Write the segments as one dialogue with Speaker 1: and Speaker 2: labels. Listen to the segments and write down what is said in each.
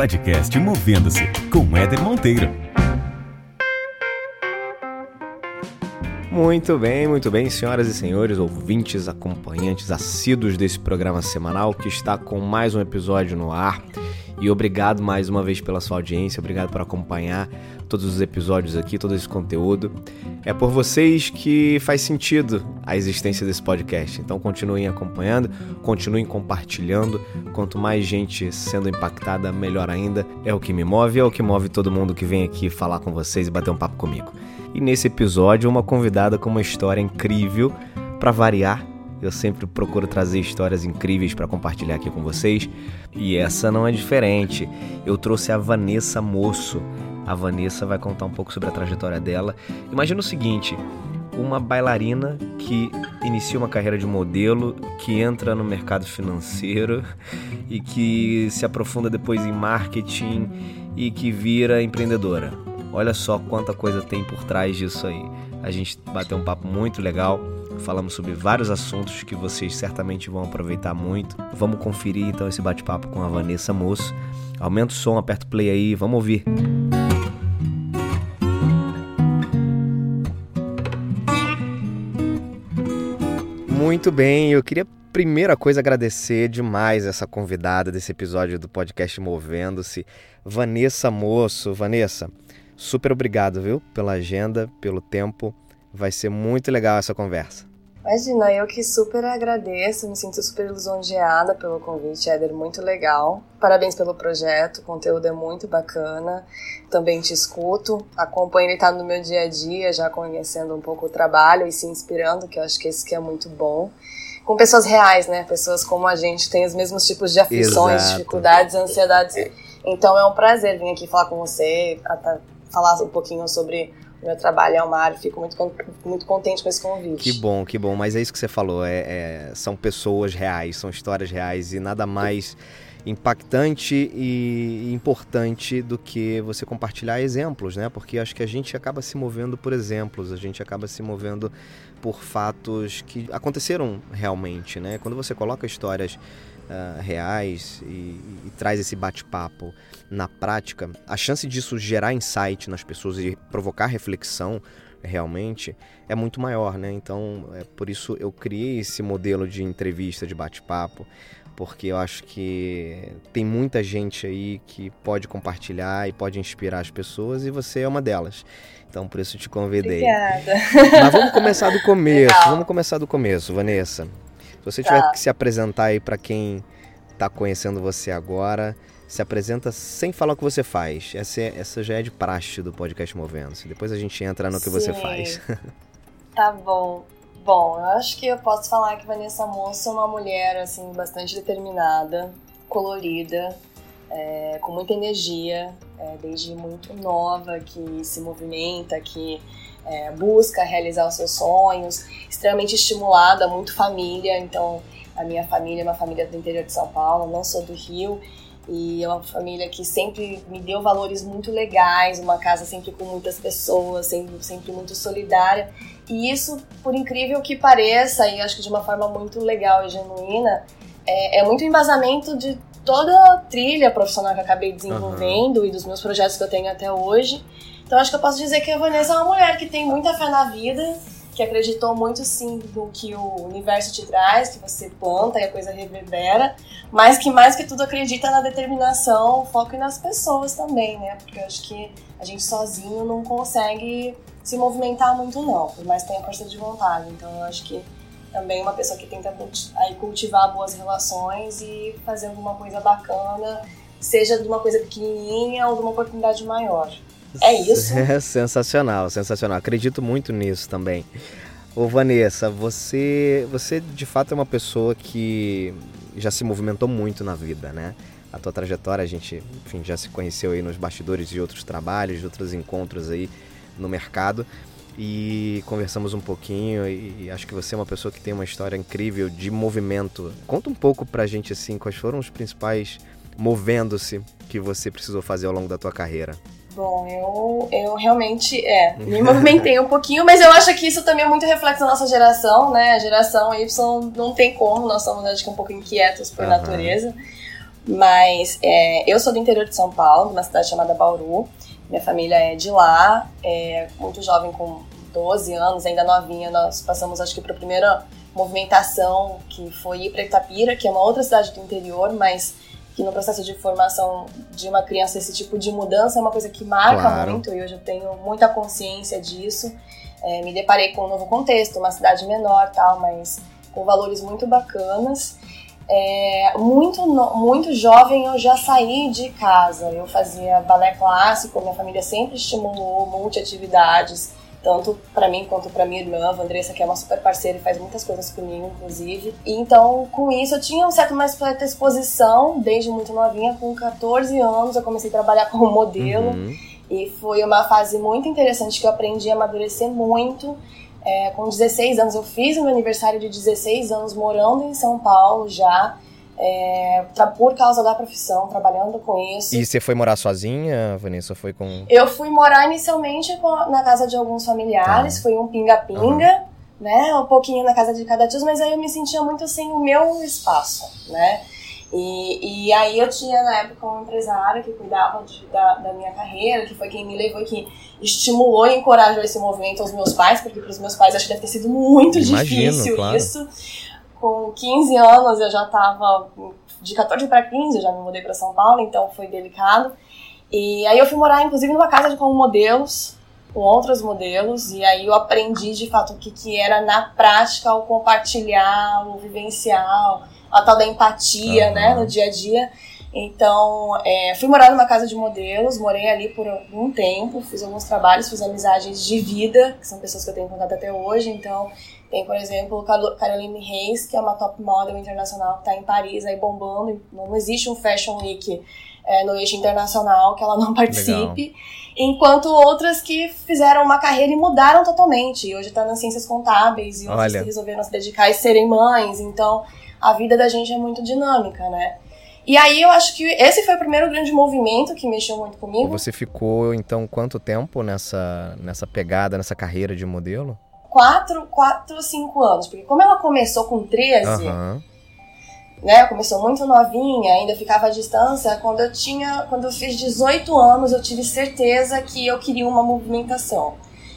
Speaker 1: Podcast Movendo-se com Éder Monteiro.
Speaker 2: Muito bem, muito bem, senhoras e senhores, ouvintes, acompanhantes assíduos desse programa semanal que está com mais um episódio no ar. E obrigado mais uma vez pela sua audiência, obrigado por acompanhar todos os episódios aqui, todo esse conteúdo. É por vocês que faz sentido a existência desse podcast. Então continuem acompanhando, continuem compartilhando. Quanto mais gente sendo impactada, melhor ainda. É o que me move, é o que move todo mundo que vem aqui falar com vocês e bater um papo comigo. E nesse episódio, uma convidada com uma história incrível para variar eu sempre procuro trazer histórias incríveis para compartilhar aqui com vocês e essa não é diferente. Eu trouxe a Vanessa Moço. A Vanessa vai contar um pouco sobre a trajetória dela. Imagina o seguinte: uma bailarina que inicia uma carreira de modelo, que entra no mercado financeiro e que se aprofunda depois em marketing e que vira empreendedora. Olha só quanta coisa tem por trás disso aí. A gente bateu um papo muito legal Falamos sobre vários assuntos que vocês certamente vão aproveitar muito. Vamos conferir então esse bate-papo com a Vanessa Moço. Aumenta o som, aperta o play aí, vamos ouvir. Muito bem, eu queria primeira coisa agradecer demais essa convidada desse episódio do podcast Movendo-se, Vanessa Moço. Vanessa, super obrigado, viu, pela agenda, pelo tempo. Vai ser muito legal essa conversa.
Speaker 3: Imagina, eu que super agradeço, me sinto super lisonjeada pelo convite, Éder, muito legal. Parabéns pelo projeto, o conteúdo é muito bacana. Também te escuto, acompanho ele tá no meu dia a dia, já conhecendo um pouco o trabalho e se inspirando, que eu acho que esse que é muito bom. Com pessoas reais, né? Pessoas como a gente, tem os mesmos tipos de aflições, Exato. dificuldades, ansiedades. Então é um prazer vir aqui falar com você, falar um pouquinho sobre meu trabalho é uma área, fico muito, muito contente com esse convite.
Speaker 2: Que bom, que bom. Mas é isso que você falou, é, é são pessoas reais, são histórias reais e nada mais impactante e importante do que você compartilhar exemplos, né? Porque acho que a gente acaba se movendo por exemplos, a gente acaba se movendo por fatos que aconteceram realmente, né? Quando você coloca histórias uh, reais e, e traz esse bate-papo na prática, a chance disso gerar insight nas pessoas e provocar reflexão realmente é muito maior, né? Então, é por isso eu criei esse modelo de entrevista, de bate-papo, porque eu acho que tem muita gente aí que pode compartilhar e pode inspirar as pessoas e você é uma delas. Então, por isso te convidei.
Speaker 3: Obrigada.
Speaker 2: Mas vamos começar do começo. Legal. Vamos começar do começo, Vanessa. Se você tiver tá. que se apresentar aí para quem está conhecendo você agora, se apresenta sem falar o que você faz. Essa, é, essa já é de praxe do podcast Movendo-se. Depois a gente entra no que Sim. você faz.
Speaker 3: tá bom. Bom, eu acho que eu posso falar que Vanessa Moça é uma mulher assim bastante determinada, colorida, é, com muita energia, é, desde muito nova, que se movimenta, que é, busca realizar os seus sonhos, extremamente estimulada, muito família. Então, a minha família é uma família do interior de São Paulo, não sou do Rio, e é uma família que sempre me deu valores muito legais, uma casa sempre com muitas pessoas, sempre, sempre muito solidária. E isso, por incrível que pareça, e acho que de uma forma muito legal e genuína, é, é muito embasamento de toda a trilha profissional que eu acabei desenvolvendo uhum. e dos meus projetos que eu tenho até hoje. Então acho que eu posso dizer que a Vanessa é uma mulher que tem muita fé na vida, que acreditou muito sim no que o universo te traz, que você planta e a coisa reverbera, mas que mais que tudo acredita na determinação, foco e nas pessoas também, né? Porque eu acho que a gente sozinho não consegue se movimentar muito não, por mais que tenha força de vontade. Então eu acho que também uma pessoa que tenta aí cultivar boas relações e fazer alguma coisa bacana, seja de uma coisa pequenininha ou de uma oportunidade maior. É isso?
Speaker 2: É sensacional, sensacional. Acredito muito nisso também. Ô Vanessa, você, você de fato é uma pessoa que já se movimentou muito na vida, né? A tua trajetória, a gente, enfim, já se conheceu aí nos bastidores de outros trabalhos, de outros encontros aí no mercado e conversamos um pouquinho e acho que você é uma pessoa que tem uma história incrível de movimento. Conta um pouco pra gente assim, quais foram os principais movendo-se que você precisou fazer ao longo da tua carreira?
Speaker 3: Bom, eu, eu realmente, é, me movimentei um pouquinho, mas eu acho que isso também é muito reflexo da nossa geração, né? A geração Y não tem como, nós somos, acho que, um pouco inquietos por uhum. natureza. Mas é, eu sou do interior de São Paulo, uma cidade chamada Bauru. Minha família é de lá, é muito jovem, com 12 anos, ainda novinha. Nós passamos, acho que, para a primeira movimentação, que foi ir para Itapira, que é uma outra cidade do interior, mas que no processo de formação de uma criança esse tipo de mudança é uma coisa que marca claro. muito e hoje eu tenho muita consciência disso. É, me deparei com um novo contexto, uma cidade menor tal, mas com valores muito bacanas. É, muito, muito jovem eu já saí de casa. Eu fazia balé clássico, minha família sempre estimulou multiatividades tanto para mim quanto para minha irmã, a Andressa, que é uma super parceira e faz muitas coisas comigo, inclusive. E então, com isso, eu tinha um certo mais certa exposição, desde muito novinha, com 14 anos, eu comecei a trabalhar como modelo. Uhum. E foi uma fase muito interessante que eu aprendi a amadurecer muito. É, com 16 anos, eu fiz o meu aniversário de 16 anos morando em São Paulo já é, por causa da profissão, trabalhando com isso.
Speaker 2: E você foi morar sozinha, Vanessa? Foi com.
Speaker 3: Eu fui morar inicialmente na casa de alguns familiares, tá. foi um pinga-pinga, uhum. né? Um pouquinho na casa de cada tio, mas aí eu me sentia muito sem o meu espaço, né? E, e aí eu tinha na época um empresário que cuidava de, da, da minha carreira, que foi quem me levou e que estimulou e encorajou esse movimento aos meus pais, porque para os meus pais acho que deve ter sido muito Imagino, difícil claro. isso com 15 anos eu já estava de 14 para 15 eu já me mudei para São Paulo, então foi delicado. E aí eu fui morar inclusive numa casa de com modelos, com outros modelos, e aí eu aprendi de fato o que, que era na prática o compartilhar, o vivenciar, a tal da empatia, uhum. né, no dia a dia. Então, é, fui morar numa casa de modelos, morei ali por algum tempo, fiz alguns trabalhos, fiz amizades de vida, que são pessoas que eu tenho contato até hoje, então tem, por exemplo, Caroline Reis, que é uma top model internacional que está em Paris aí bombando. Não existe um Fashion Week é, no eixo internacional que ela não participe. Legal. Enquanto outras que fizeram uma carreira e mudaram totalmente. E hoje está nas ciências contábeis e outras Olha. que resolveram se dedicar e serem mães. Então, a vida da gente é muito dinâmica, né? E aí eu acho que esse foi o primeiro grande movimento que mexeu muito comigo.
Speaker 2: Você ficou, então, quanto tempo nessa, nessa pegada, nessa carreira de modelo?
Speaker 3: 4, 4 ou 5 anos. Porque como ela começou com 13, uhum. né? Começou muito novinha, ainda ficava à distância. Quando eu tinha. Quando eu fiz 18 anos, eu tive certeza que eu queria uma movimentação.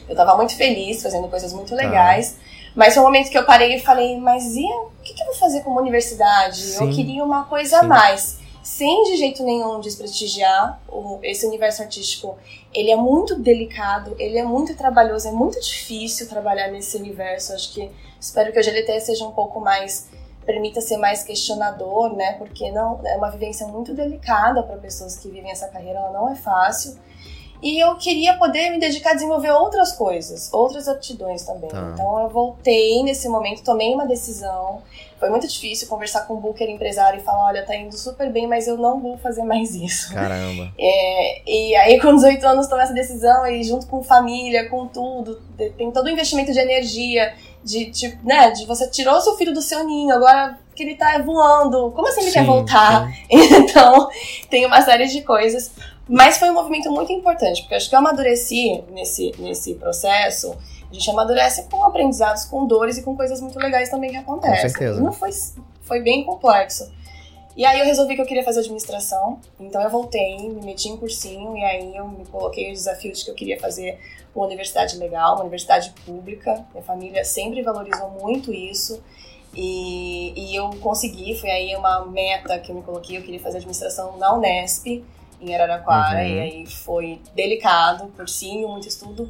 Speaker 3: Eu tava muito feliz, fazendo coisas muito tá. legais. Tá. Mas foi um momento que eu parei e falei, mas e o que, que eu vou fazer como universidade? Sim. Eu queria uma coisa Sim. a mais sem de jeito nenhum desprestigiar o, esse universo artístico. Ele é muito delicado, ele é muito trabalhoso, é muito difícil trabalhar nesse universo. Acho que espero que o GLT seja um pouco mais permita ser mais questionador, né? Porque não é uma vivência muito delicada para pessoas que vivem essa carreira, ela não é fácil. E eu queria poder me dedicar a desenvolver outras coisas, outras aptidões também. Tá. Então eu voltei nesse momento, tomei uma decisão. Foi muito difícil conversar com o Booker empresário e falar: olha, tá indo super bem, mas eu não vou fazer mais isso.
Speaker 2: Caramba.
Speaker 3: É, e aí, com 18 anos, tomei essa decisão e junto com família, com tudo, tem todo o investimento de energia, de, de, né, de você tirou seu filho do seu ninho, agora que ele tá voando, como assim ele sim, quer voltar? Sim. Então, tem uma série de coisas. Mas foi um movimento muito importante, porque acho que eu amadureci nesse, nesse processo. A gente amadurece com aprendizados, com dores e com coisas muito legais também que acontecem.
Speaker 2: Com certeza.
Speaker 3: não foi, foi bem complexo. E aí eu resolvi que eu queria fazer administração, então eu voltei, me meti em cursinho e aí eu me coloquei o desafio de que eu queria fazer uma universidade legal, uma universidade pública. Minha família sempre valorizou muito isso. E, e eu consegui, foi aí uma meta que eu me coloquei, eu queria fazer administração na Unesp em Araraquara, uhum. e aí foi delicado, cursinho, muito estudo.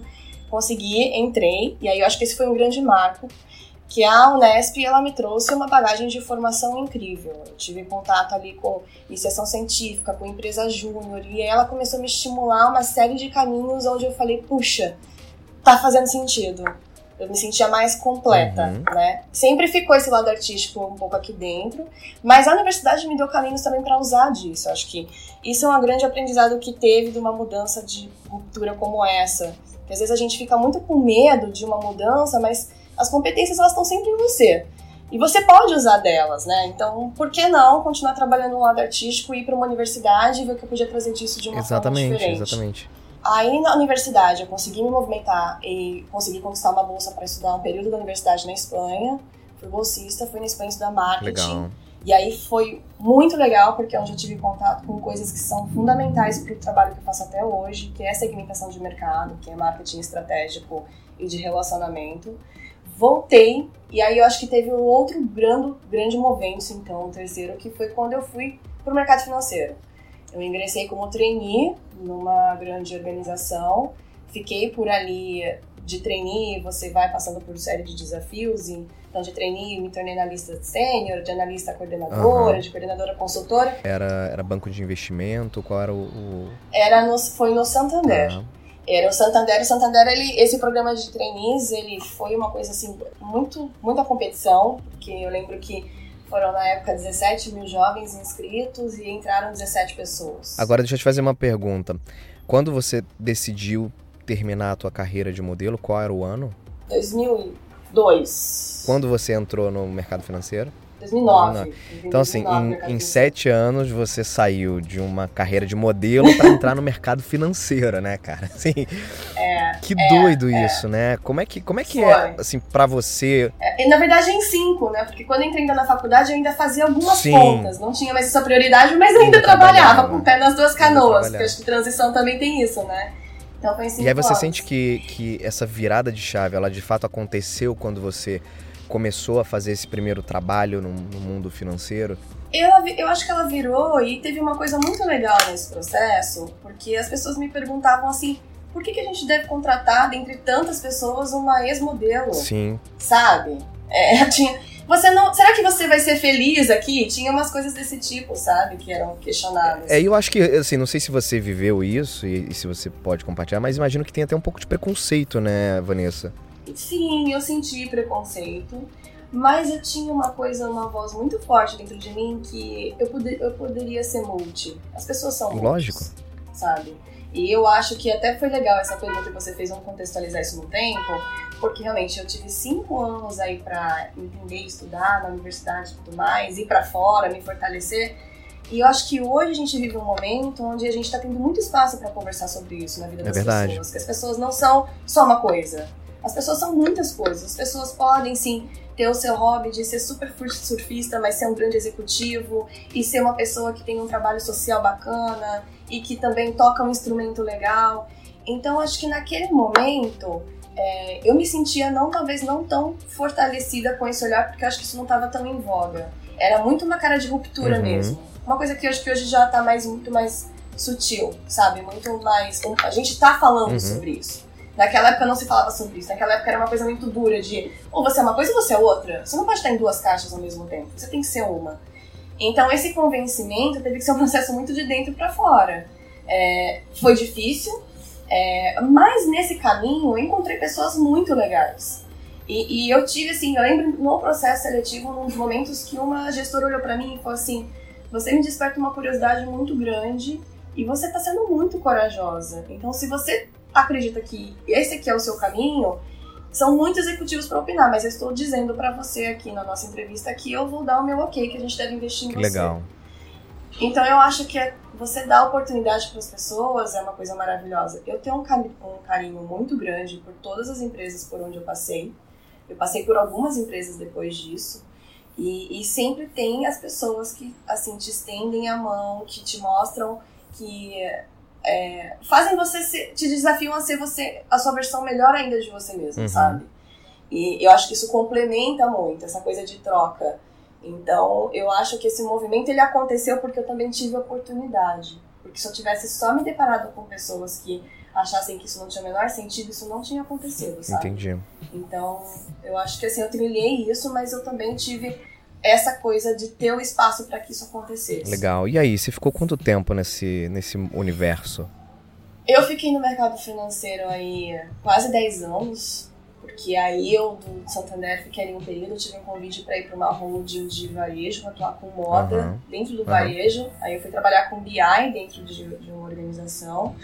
Speaker 3: Consegui, entrei, e aí eu acho que esse foi um grande marco, que a Unesp ela me trouxe uma bagagem de formação incrível. Eu tive contato ali com iniciação científica, com empresa júnior, e ela começou a me estimular uma série de caminhos onde eu falei, puxa, tá fazendo sentido eu me sentia mais completa, uhum. né? Sempre ficou esse lado artístico um pouco aqui dentro, mas a universidade me deu caminhos também para usar disso. Acho que isso é um grande aprendizado que teve de uma mudança de ruptura como essa. Que às vezes a gente fica muito com medo de uma mudança, mas as competências elas estão sempre em você. E você pode usar delas, né? Então, por que não continuar trabalhando no lado artístico, ir para uma universidade e ver o que eu podia trazer disso de uma
Speaker 2: exatamente,
Speaker 3: forma diferente?
Speaker 2: Exatamente.
Speaker 3: Aí na universidade eu consegui me movimentar e consegui conquistar uma bolsa para estudar um período da universidade na Espanha. Fui bolsista, fui na Espanha estudar marketing.
Speaker 2: Legal.
Speaker 3: E aí foi muito legal, porque é onde eu tive contato com coisas que são fundamentais para o trabalho que eu faço até hoje, que é segmentação de mercado, que é marketing estratégico e de relacionamento. Voltei, e aí eu acho que teve um outro grande, grande movimento, então, o terceiro, que foi quando eu fui para o mercado financeiro. Eu ingressei como trainee numa grande organização, fiquei por ali de trainee, você vai passando por série de desafios, então de trainee me tornei analista sênior, de analista coordenadora, uhum. de coordenadora consultora.
Speaker 2: Era, era banco de investimento? Qual era o... o...
Speaker 3: Era no, foi no Santander. Uhum. Era o Santander. O Santander, ele, esse programa de trainees, ele foi uma coisa assim, muito, muita competição, porque eu lembro que foram na época 17 mil jovens inscritos e entraram 17 pessoas.
Speaker 2: Agora deixa eu te fazer uma pergunta. Quando você decidiu terminar a tua carreira de modelo, qual era o ano?
Speaker 3: 2002.
Speaker 2: Quando você entrou no mercado financeiro?
Speaker 3: 2009.
Speaker 2: Então, assim, em, em sete anos você saiu de uma carreira de modelo para entrar no mercado financeiro, né, cara? Assim,
Speaker 3: é,
Speaker 2: que é, doido é. isso, né? Como é que, como é, que é, assim, para você?
Speaker 3: É, na verdade, em cinco, né? Porque quando eu entrei ainda na faculdade, eu ainda fazia algumas Sim. pontas. Não tinha mais essa prioridade, mas ainda, ainda trabalhava, trabalhava com o pé nas duas canoas. Porque acho que transição também tem isso, né? Então foi em cinco
Speaker 2: E aí você
Speaker 3: anos.
Speaker 2: sente que, que essa virada de chave, ela de fato aconteceu quando você começou a fazer esse primeiro trabalho no, no mundo financeiro?
Speaker 3: Eu, eu acho que ela virou e teve uma coisa muito legal nesse processo, porque as pessoas me perguntavam assim, por que, que a gente deve contratar, dentre tantas pessoas, uma ex-modelo?
Speaker 2: Sim.
Speaker 3: Sabe? É, tinha, você não, será que você vai ser feliz aqui? Tinha umas coisas desse tipo, sabe, que eram questionadas.
Speaker 2: É, eu acho que, assim, não sei se você viveu isso e, e se você pode compartilhar, mas imagino que tem até um pouco de preconceito, né, Vanessa?
Speaker 3: Sim, eu senti preconceito, mas eu tinha uma coisa, uma voz muito forte dentro de mim que eu, poder, eu poderia ser multi. As pessoas são multis,
Speaker 2: Lógico.
Speaker 3: Sabe? E eu acho que até foi legal essa pergunta que você fez, vamos contextualizar isso no tempo, porque realmente eu tive cinco anos aí para entender, estudar na universidade e tudo mais, ir para fora, me fortalecer. E eu acho que hoje a gente vive um momento onde a gente está tendo muito espaço para conversar sobre isso na vida é das
Speaker 2: verdade.
Speaker 3: pessoas. Que as pessoas não são só uma coisa. As pessoas são muitas coisas. As pessoas podem sim ter o seu hobby de ser super surfista, mas ser um grande executivo e ser uma pessoa que tem um trabalho social bacana e que também toca um instrumento legal. Então acho que naquele momento é, eu me sentia não talvez não tão fortalecida com esse olhar porque acho que isso não estava tão em voga. Era muito uma cara de ruptura uhum. mesmo. Uma coisa que eu acho que hoje já está mais muito mais sutil, sabe? Muito mais a gente está falando uhum. sobre isso. Naquela época não se falava sobre isso. Naquela época era uma coisa muito dura de ou você é uma coisa ou você é outra. Você não pode estar em duas caixas ao mesmo tempo. Você tem que ser uma. Então esse convencimento teve que ser um processo muito de dentro para fora. É, foi difícil, é, mas nesse caminho eu encontrei pessoas muito legais. E, e, eu tive assim, eu lembro no processo seletivo, num dos momentos que uma gestora olhou para mim e falou assim: você me desperta uma curiosidade muito grande e você está sendo muito corajosa. Então, se você acredita que esse aqui é o seu caminho, são muitos executivos para opinar, mas eu estou dizendo para você aqui na nossa entrevista que eu vou dar o meu ok, que a gente deve investir em
Speaker 2: que
Speaker 3: você.
Speaker 2: Legal.
Speaker 3: Então eu acho que é, você dar oportunidade para as pessoas é uma coisa maravilhosa. Eu tenho um, um carinho muito grande por todas as empresas por onde eu passei. Eu passei por algumas empresas depois disso. E, e sempre tem as pessoas que assim te estendem a mão, que te mostram que é, fazem você se, te desafiam a ser você a sua versão melhor ainda de você mesmo, uhum. sabe? E eu acho que isso complementa muito essa coisa de troca. Então, eu acho que esse movimento ele aconteceu porque eu também tive oportunidade. Porque se eu tivesse só me deparado com pessoas que achassem que isso não tinha o menor sentido, isso não tinha acontecido, sabe?
Speaker 2: Entendi.
Speaker 3: Então, eu acho que assim, eu trilhei isso, mas eu também tive essa coisa de ter o espaço para que isso acontecesse.
Speaker 2: Legal. E aí, você ficou quanto tempo nesse, nesse universo?
Speaker 3: Eu fiquei no mercado financeiro aí quase 10 anos, porque aí eu do Santander fiquei ali um período, tive um convite para ir para uma holding de varejo, atuar com moda uhum. dentro do uhum. varejo. Aí eu fui trabalhar com BI dentro de, de uma organização.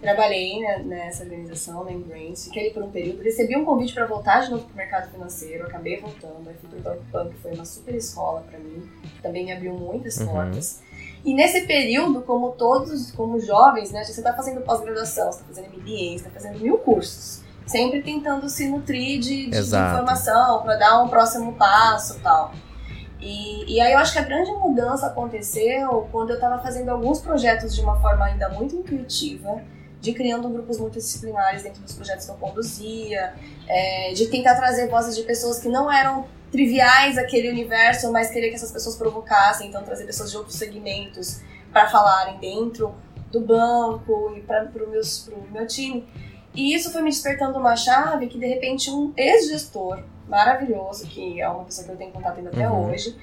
Speaker 3: Trabalhei né, nessa organização, na Embrace, fiquei ali por um período, recebi um convite para voltar de novo para o mercado financeiro, acabei voltando, aí fui para o Banco que foi uma super escola para mim, também me abriu muitas uhum. portas. E nesse período, como todos, como jovens, né, você está fazendo pós-graduação, você está fazendo MBA, você está fazendo mil cursos, sempre tentando se nutrir de, de, informação para dar um próximo passo tal. E, e aí eu acho que a grande mudança aconteceu quando eu estava fazendo alguns projetos de uma forma ainda muito intuitiva, de criando grupos multidisciplinares dentro dos projetos que eu conduzia, é, de tentar trazer vozes de pessoas que não eram triviais aquele universo, mas queria que essas pessoas provocassem, então trazer pessoas de outros segmentos para falarem dentro do banco e para o meu time. E isso foi me despertando uma chave que de repente um ex-gestor maravilhoso, que é uma pessoa que eu tenho contato ainda até uhum. hoje,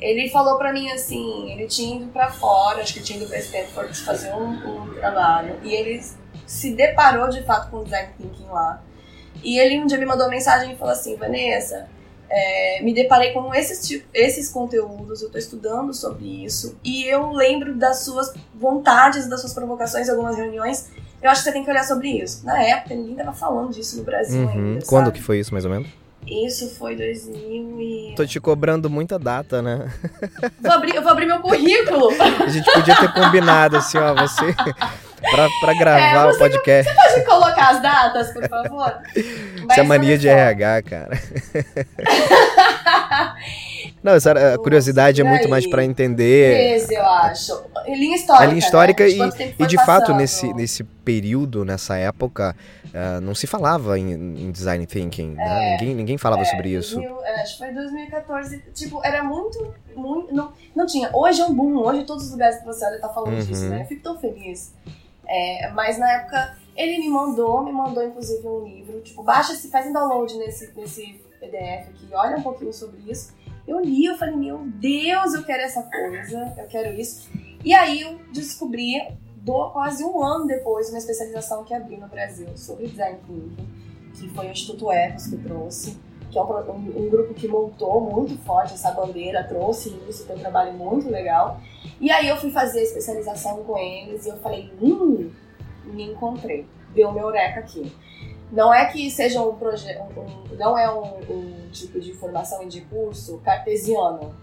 Speaker 3: ele falou para mim assim, ele tinha ido para fora, acho que tinha ido para Stanford fazer um, um, trabalho, e ele se deparou de fato com o design thinking lá. E ele um dia me mandou uma mensagem e falou assim, Vanessa, é, me deparei com esses, tipo, esses conteúdos, eu estou estudando sobre isso, e eu lembro das suas vontades, das suas provocações em algumas reuniões, eu acho que você tem que olhar sobre isso. Na época, ninguém estava falando disso no Brasil uhum. ainda.
Speaker 2: Quando
Speaker 3: sabe?
Speaker 2: que foi isso, mais ou menos?
Speaker 3: Isso foi 2000 e...
Speaker 2: Tô te cobrando muita data, né?
Speaker 3: Vou abrir, eu vou abrir meu currículo.
Speaker 2: A gente podia ter combinado, assim, ó, você... pra, pra gravar é, o podcast.
Speaker 3: Você pode colocar as datas, por favor?
Speaker 2: Isso é mania de RH, cara. Não, essa a curiosidade é muito mais para entender.
Speaker 3: Esse, eu acho. Linha histórica. A
Speaker 2: linha histórica né? e, e de fato, nesse, nesse período, nessa época, uh, não se falava em, em design thinking. Né? É, né? ninguém, ninguém falava
Speaker 3: é,
Speaker 2: sobre isso.
Speaker 3: 2000, é, acho que foi 2014. Tipo, era muito. muito não, não tinha. Hoje é um boom. Hoje todos os lugares que você olha tá falando uhum. disso, né? Eu fico tão feliz. É, mas na época ele me mandou, me mandou inclusive um livro. Tipo, baixa, se faz um download nesse, nesse PDF aqui, olha um pouquinho sobre isso. Eu li, eu falei, meu Deus, eu quero essa coisa, eu quero isso. E aí eu descobri, do, quase um ano depois, uma especialização que abri no Brasil sobre design thinking, que foi o Instituto Ecos que trouxe, que é um, um, grupo que montou muito forte essa bandeira, trouxe isso, tem um trabalho muito legal. E aí eu fui fazer a especialização com eles e eu falei, hum, me encontrei, deu meu eureka aqui. Não é que seja um projeto, um, não é um, um, tipo de formação e de curso cartesiano.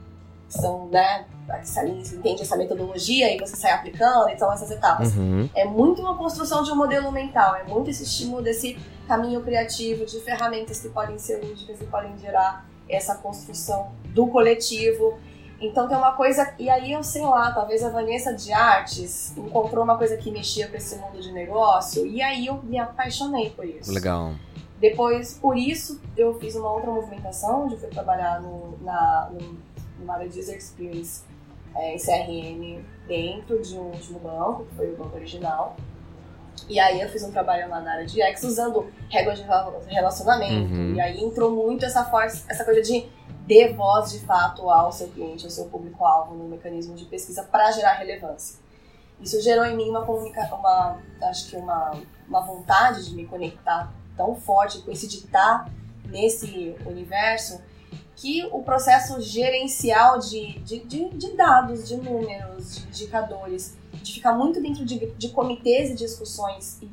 Speaker 3: São, né, você entende essa metodologia e você sai aplicando, então essas etapas. Uhum. É muito uma construção de um modelo mental, é muito esse estímulo desse caminho criativo, de ferramentas que podem ser lúdicas e podem gerar essa construção do coletivo então tem uma coisa, e aí eu sei lá, talvez a Vanessa de Artes encontrou uma coisa que mexia com esse mundo de negócio, e aí eu me apaixonei por isso.
Speaker 2: Legal.
Speaker 3: Depois, por isso, eu fiz uma outra movimentação, onde eu fui trabalhar no, na, no, numa área de user experience é, em CRM dentro de um último banco, que foi o banco original. E aí eu fiz um trabalho lá na área de X usando regras de relacionamento. Uhum. E aí entrou muito essa força, essa coisa de dê voz de fato ao seu cliente, ao seu público-alvo no mecanismo de pesquisa para gerar relevância. Isso gerou em mim uma comunicação, uma, acho que uma, uma vontade de me conectar tão forte com esse de estar nesse universo que o processo gerencial de, de, de, de dados, de números, de indicadores, de ficar muito dentro de, de comitês e discussões e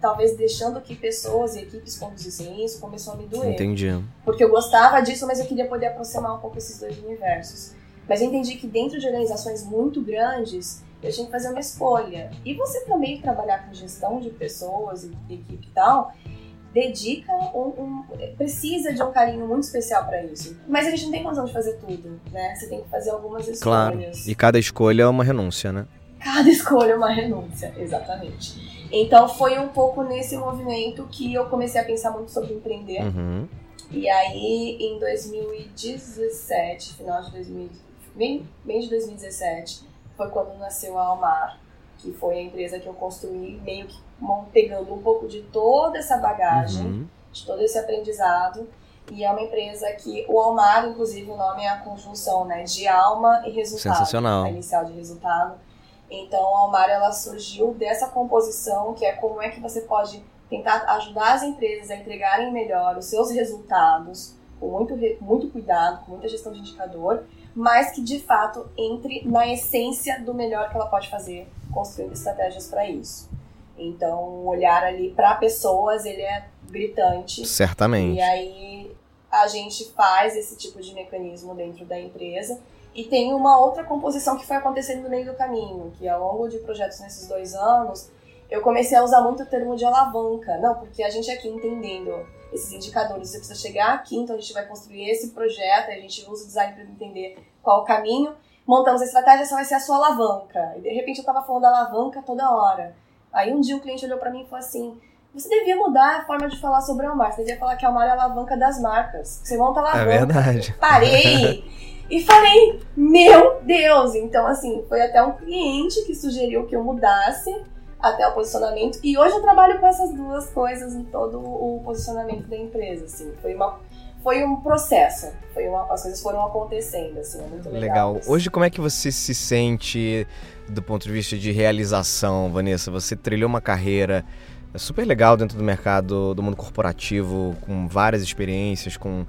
Speaker 3: talvez deixando que pessoas e equipes conduzissem isso, começou a me doer.
Speaker 2: Entendi.
Speaker 3: Porque eu gostava disso, mas eu queria poder aproximar um pouco esses dois universos. Mas eu entendi que dentro de organizações muito grandes, eu tinha que fazer uma escolha. E você também trabalhar com gestão de pessoas e equipe e tal, dedica um, um, precisa de um carinho muito especial para isso. Mas a gente não tem condição de fazer tudo, né? Você tem que fazer algumas escolhas.
Speaker 2: Claro. E cada escolha é uma renúncia, né?
Speaker 3: Cada escolha é uma renúncia, exatamente. Então foi um pouco nesse movimento que eu comecei a pensar muito sobre empreender. Uhum. E aí em 2017, final de 2000, bem, bem de 2017, foi quando nasceu a Almar, que foi a empresa que eu construí meio que pegando um pouco de toda essa bagagem, uhum. de todo esse aprendizado. E é uma empresa que o Almar, inclusive, o nome é a conjunção né, de alma e resultado.
Speaker 2: Sensacional.
Speaker 3: A inicial de resultado então, a Almar ela surgiu dessa composição, que é como é que você pode tentar ajudar as empresas a entregarem melhor os seus resultados, com muito, muito cuidado, com muita gestão de indicador, mas que de fato entre na essência do melhor que ela pode fazer, construindo estratégias para isso. Então, o olhar ali para pessoas, ele é gritante.
Speaker 2: Certamente.
Speaker 3: E aí a gente faz esse tipo de mecanismo dentro da empresa e tem uma outra composição que foi acontecendo no meio do caminho, que ao longo de projetos nesses dois anos, eu comecei a usar muito o termo de alavanca. Não, porque a gente aqui entendendo esses indicadores. Você precisa chegar aqui, então a gente vai construir esse projeto, a gente usa o design para entender qual o caminho. Montamos a estratégia, essa vai ser a sua alavanca. E de repente eu estava falando alavanca toda hora. Aí um dia o cliente olhou para mim e falou assim: você devia mudar a forma de falar sobre a Almar. Você devia falar que a Almar é a alavanca das marcas. Você monta a é alavanca.
Speaker 2: É verdade.
Speaker 3: Parei! e falei, meu Deus! Então, assim, foi até um cliente que sugeriu que eu mudasse até o posicionamento. E hoje eu trabalho com essas duas coisas em todo o posicionamento da empresa, assim. Foi uma foi um processo, foi uma, as coisas foram acontecendo, assim, é muito legal.
Speaker 2: Legal. Hoje como é que você se sente do ponto de vista de realização, Vanessa? Você trilhou uma carreira super legal dentro do mercado do mundo corporativo, com várias experiências, com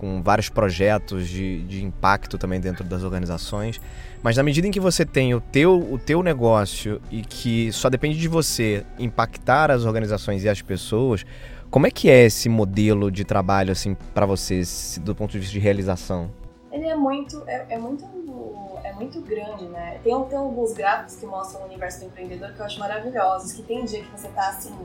Speaker 2: com vários projetos de, de impacto também dentro das organizações. Mas na medida em que você tem o teu, o teu negócio e que só depende de você impactar as organizações e as pessoas, como é que é esse modelo de trabalho assim para vocês do ponto de vista de realização?
Speaker 3: Ele é muito, é, é muito, é muito grande, né? Tem, tem alguns gráficos que mostram o universo do empreendedor que eu acho maravilhosos. Que tem dia que você tá assim,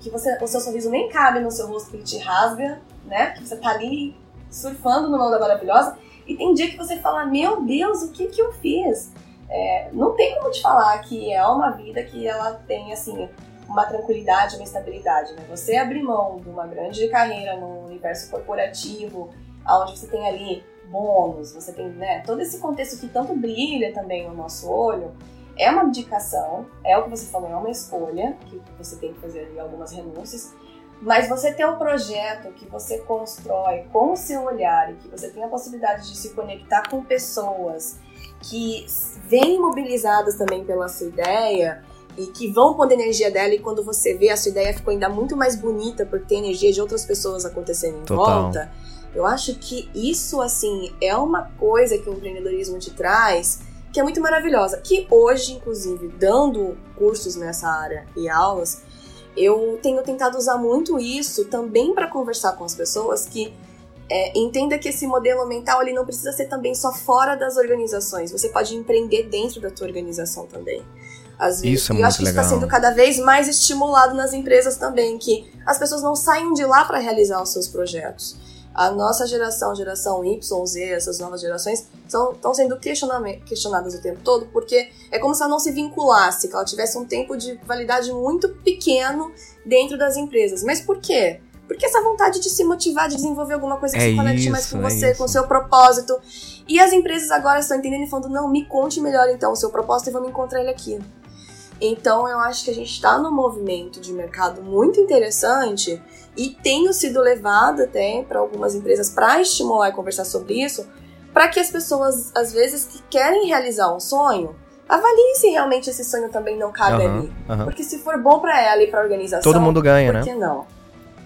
Speaker 3: que você, o seu sorriso nem cabe no seu rosto, que ele te rasga, né? Que você tá ali surfando no Onda Maravilhosa, e tem dia que você fala, meu Deus, o que que eu fiz? É, não tem como te falar que é uma vida que ela tem, assim, uma tranquilidade, uma estabilidade, né? Você abrir mão de uma grande carreira no universo corporativo, onde você tem ali bônus, você tem, né, todo esse contexto que tanto brilha também no nosso olho, é uma dedicação, é o que você falou, é uma escolha, que você tem que fazer ali algumas renúncias, mas você ter um projeto que você constrói com o seu olhar e que você tem a possibilidade de se conectar com pessoas que vêm mobilizadas também pela sua ideia e que vão pondo energia dela e quando você vê a sua ideia ficou ainda muito mais bonita porque tem energia de outras pessoas acontecendo em Total. volta. Eu acho que isso assim é uma coisa que o empreendedorismo te traz que é muito maravilhosa, que hoje inclusive dando cursos nessa área e aulas, eu tenho tentado usar muito isso também para conversar com as pessoas que é, entenda que esse modelo mental ele não precisa ser também só fora das organizações. Você pode empreender dentro da tua organização também. Às vezes,
Speaker 2: isso é
Speaker 3: e
Speaker 2: eu
Speaker 3: acho que
Speaker 2: isso está
Speaker 3: sendo cada vez mais estimulado nas empresas também, que as pessoas não saiam de lá para realizar os seus projetos a nossa geração, geração Y, Z, essas novas gerações, estão sendo questionadas o tempo todo, porque é como se ela não se vinculasse, que ela tivesse um tempo de validade muito pequeno dentro das empresas. Mas por quê? Porque essa vontade de se motivar, de desenvolver alguma coisa que
Speaker 2: é
Speaker 3: se conecte
Speaker 2: isso,
Speaker 3: mais com
Speaker 2: é
Speaker 3: você,
Speaker 2: isso.
Speaker 3: com o seu propósito. E as empresas agora estão entendendo e falando, não, me conte melhor então o seu propósito e vamos encontrar ele aqui. Então eu acho que a gente está num movimento de mercado muito interessante e tenho sido levada até para algumas empresas para estimular e conversar sobre isso, para que as pessoas, às vezes, que querem realizar um sonho, avaliem se realmente esse sonho também não cabe
Speaker 2: Aham,
Speaker 3: ali.
Speaker 2: aham.
Speaker 3: Porque se for bom para ela e para a organização,
Speaker 2: Todo mundo ganha,
Speaker 3: por
Speaker 2: né?
Speaker 3: que não?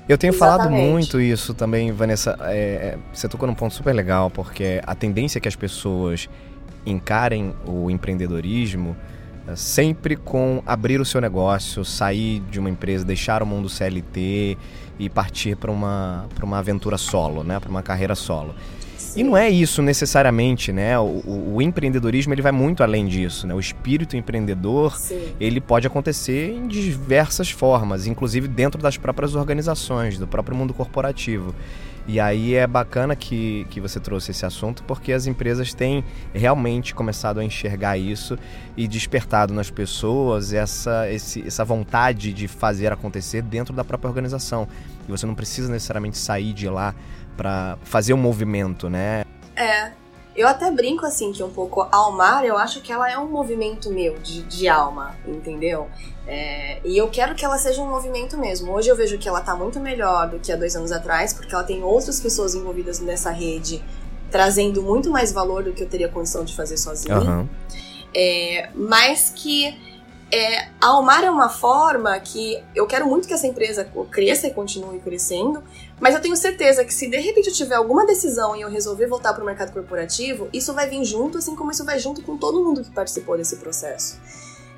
Speaker 2: Eu tenho falado
Speaker 3: Exatamente.
Speaker 2: muito isso também, Vanessa. É, é, você tocou num ponto super legal, porque a tendência é que as pessoas encarem o empreendedorismo sempre com abrir o seu negócio, sair de uma empresa, deixar o mundo CLT e partir para uma, pra uma aventura solo, né? Para uma carreira solo. E não é isso necessariamente, né? O, o- o empreendedorismo ele vai muito além disso, né? O espírito empreendedor
Speaker 3: Sim.
Speaker 2: ele pode acontecer em diversas formas, inclusive dentro das próprias organizações, do próprio mundo corporativo. E aí é bacana que, que você trouxe esse assunto, porque as empresas têm realmente começado a enxergar isso e despertado nas pessoas essa, esse- essa vontade de fazer acontecer dentro da própria organização. E você não precisa necessariamente sair de lá para fazer um movimento, né?
Speaker 3: É. Eu até brinco assim que um pouco Almar, eu acho que ela é um movimento meu de, de alma, entendeu? É, e eu quero que ela seja um movimento mesmo. Hoje eu vejo que ela tá muito melhor do que há dois anos atrás, porque ela tem outras pessoas envolvidas nessa rede, trazendo muito mais valor do que eu teria condição de fazer sozinha.
Speaker 2: Aham.
Speaker 3: É, mas que é, a Almar é uma forma que eu quero muito que essa empresa cresça e continue crescendo, mas eu tenho certeza que se de repente eu tiver alguma decisão e eu resolver voltar para o mercado corporativo, isso vai vir junto, assim como isso vai junto com todo mundo que participou desse processo.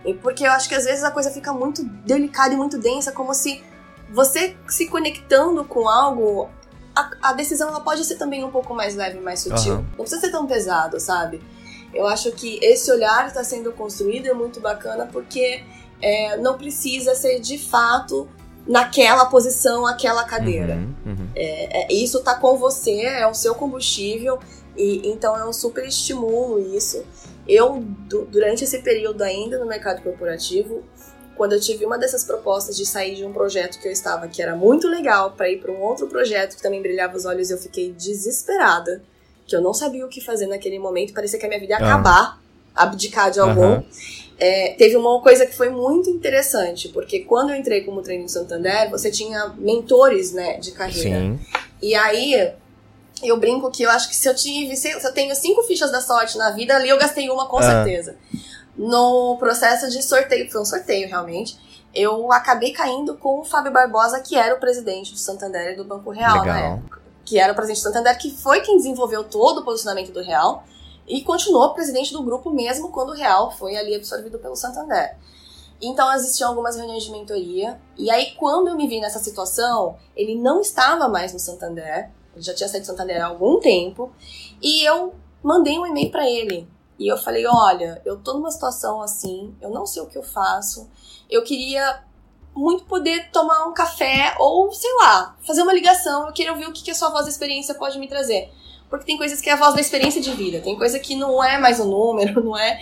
Speaker 3: E porque eu acho que às vezes a coisa fica muito delicada e muito densa, como se você se conectando com algo, a, a decisão ela pode ser também um pouco mais leve, mais sutil.
Speaker 2: Aham.
Speaker 3: Não precisa ser tão pesado, sabe? Eu acho que esse olhar está sendo construído é muito bacana porque é, não precisa ser de fato naquela posição, aquela cadeira.
Speaker 2: Uhum, uhum.
Speaker 3: É, é, isso tá com você, é o seu combustível, e então eu super estimulo isso. Eu, du durante esse período ainda no mercado corporativo, quando eu tive uma dessas propostas de sair de um projeto que eu estava, que era muito legal, para ir para um outro projeto que também brilhava os olhos, eu fiquei desesperada, que eu não sabia o que fazer naquele momento, parecia que a minha vida ia
Speaker 2: Ah.
Speaker 3: acabar, abdicar de algum.
Speaker 2: Aham.
Speaker 3: É, teve uma coisa que foi muito interessante, porque quando eu entrei como treino no Santander, você tinha mentores, né, de carreira.
Speaker 2: Sim.
Speaker 3: E aí, eu brinco que eu acho que se eu tive, se eu tenho cinco fichas da sorte na vida, ali eu gastei uma com
Speaker 2: Ah.
Speaker 3: certeza. No processo de sorteio, foi um sorteio realmente, eu acabei caindo com o Fábio Barbosa, que era o presidente do Santander e do Banco Real na
Speaker 2: Legal.
Speaker 3: época. Que era o presidente do Santander, que foi quem desenvolveu todo o posicionamento do Real e continuou presidente do grupo mesmo quando o Real foi ali absorvido pelo Santander. Então existiam algumas reuniões de mentoria. E aí, quando eu me vi nessa situação, ele não estava mais no Santander. Ele já tinha saído do Santander há algum tempo. E eu mandei um e-mail para ele. E eu falei: Olha, eu tô numa situação assim, eu não sei o que eu faço. Eu queria muito poder tomar um café ou, sei lá, fazer uma ligação. Eu queria ouvir o que, que a sua voz da experiência pode me trazer. Porque tem coisas que é a voz da experiência de vida, tem coisa que não é mais um número, não é.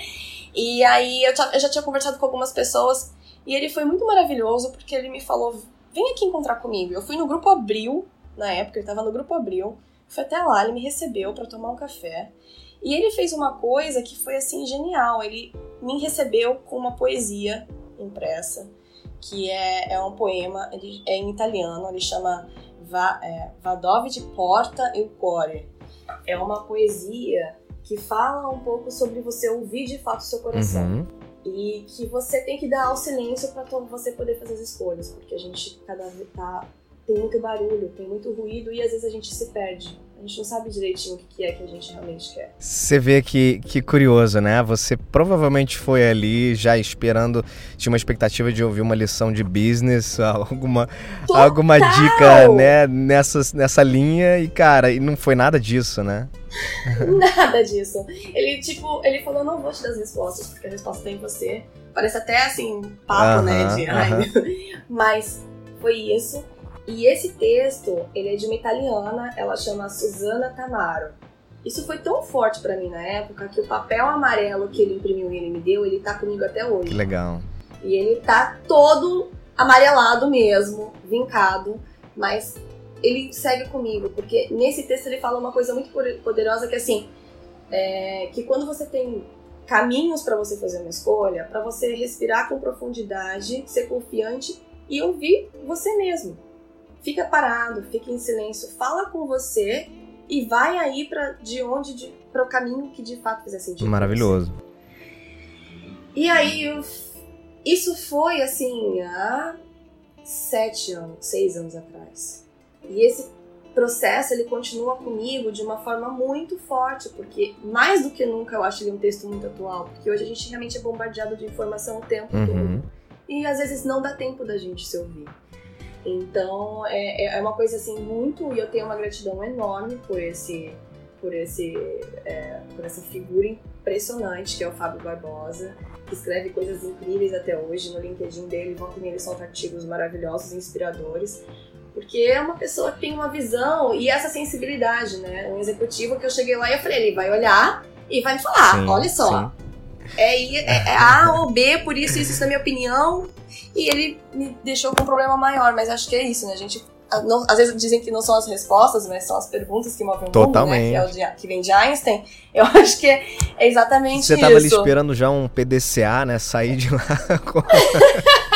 Speaker 3: E aí eu, já- eu já tinha conversado com algumas pessoas e ele foi muito maravilhoso porque ele me falou: vem aqui encontrar comigo. Eu fui no grupo Abril, na época, ele tava no grupo Abril. Fui até lá, ele me recebeu para tomar um café. E ele fez uma coisa que foi assim genial. Ele me recebeu com uma poesia impressa, que é, é um poema, ele é em italiano, ele chama Va, é, Vadove de Porta e o Core. É uma poesia que fala um pouco sobre você ouvir de fato o seu coração.
Speaker 2: Uhum.
Speaker 3: E que você tem que dar ao silêncio para você poder fazer as escolhas, porque a gente cada vez tá tem muito barulho, tem muito ruído e às vezes a gente se perde. A gente não sabe direitinho o que é que a gente realmente quer.
Speaker 2: Você vê que, que curioso, né? Você provavelmente foi ali já esperando, tinha uma expectativa de ouvir uma lição de business, alguma,
Speaker 3: Total!
Speaker 2: alguma dica, né, nessa, nessa linha, e cara, e não foi nada disso, né?
Speaker 3: Nada disso. Ele, tipo, ele falou, não vou te dar as respostas, porque a resposta tem em você. Parece até, assim, papo, né,
Speaker 2: Aham,
Speaker 3: de... ai,
Speaker 2: aham.
Speaker 3: meu. Mas foi isso. E esse texto, ele é de uma italiana, ela chama Susana Tamaro. Isso foi tão forte pra mim na época que o papel amarelo que ele imprimiu e ele me deu, ele tá comigo até
Speaker 2: Que
Speaker 3: hoje.
Speaker 2: legal.
Speaker 3: E ele tá todo amarelado mesmo, vincado, mas ele segue comigo, porque nesse texto ele fala uma coisa muito poderosa que assim, é, que quando você tem caminhos para você fazer uma escolha, para você respirar com profundidade, ser confiante e ouvir você mesmo. Fica parado, fica em silêncio, fala com você e vai aí para de onde para o caminho que de fato fizer sentido.
Speaker 2: Maravilhoso.
Speaker 3: E aí, eu- isso foi assim, há sete anos, seis anos atrás. E esse processo, ele continua comigo de uma forma muito forte, porque mais do que nunca eu acho ele um texto muito atual, porque hoje a gente realmente é bombardeado de informação o tempo
Speaker 2: Uhum.
Speaker 3: todo. E às vezes não dá tempo da gente se ouvir. Então, é, é- é uma coisa assim muito, e eu tenho uma gratidão enorme por esse, por esse, é, por essa figura impressionante que é o Fábio Barbosa, que escreve coisas incríveis até hoje no LinkedIn dele, e meia ele solta artigos maravilhosos, inspiradores, porque é uma pessoa que tem uma visão e essa sensibilidade, né? Um executivo que eu cheguei lá e eu falei, ele vai olhar e vai me falar,
Speaker 2: Sim,
Speaker 3: olha só, é, é- é A ou B, por isso, isso, isso na minha opinião. E ele me deixou com um problema maior, mas acho que é isso, né? A gente. Não- às vezes dizem que não são as respostas, mas são as perguntas que movem o
Speaker 2: Totalmente.
Speaker 3: mundo, né? Que, é o de, que vem de Einstein. Eu acho que é exatamente
Speaker 2: Você
Speaker 3: isso.
Speaker 2: tava ali esperando já um PDCA, né? Sair de lá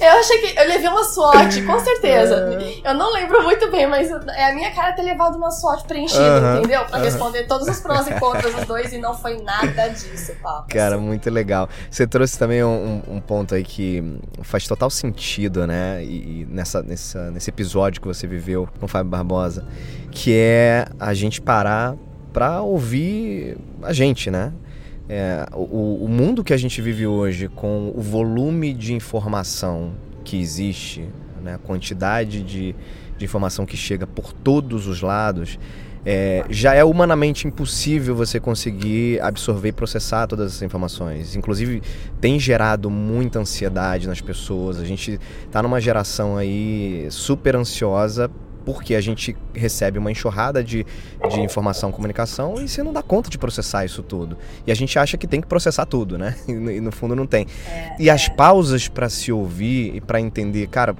Speaker 3: Eu achei que. Eu levei uma SWOT, com certeza.
Speaker 2: É.
Speaker 3: Eu não lembro muito bem, mas é a minha cara ter levado uma SWOT preenchida,
Speaker 2: Aham,
Speaker 3: entendeu? Pra
Speaker 2: aham.
Speaker 3: responder todos os prós e contras dos dois e não foi nada disso, papo.
Speaker 2: Cara,
Speaker 3: assim.
Speaker 2: muito legal. Você trouxe também um, um- um ponto aí que faz total sentido, né? E, e nessa, nessa, nesse episódio que você viveu com o Fábio Barbosa, que é a gente parar pra ouvir a gente, né? É, o, o mundo que a gente vive hoje, com o volume de informação que existe, né? a quantidade de, de informação que chega por todos os lados, é, já é humanamente impossível você conseguir absorver e processar todas essas informações. Inclusive, tem gerado muita ansiedade nas pessoas. A gente está numa geração aí super ansiosa porque a gente recebe uma enxurrada de, de informação e comunicação e você não dá conta de processar isso tudo. E a gente acha que tem que processar tudo, né? E, no fundo não tem. É, e as é. pausas para se ouvir e para entender, cara,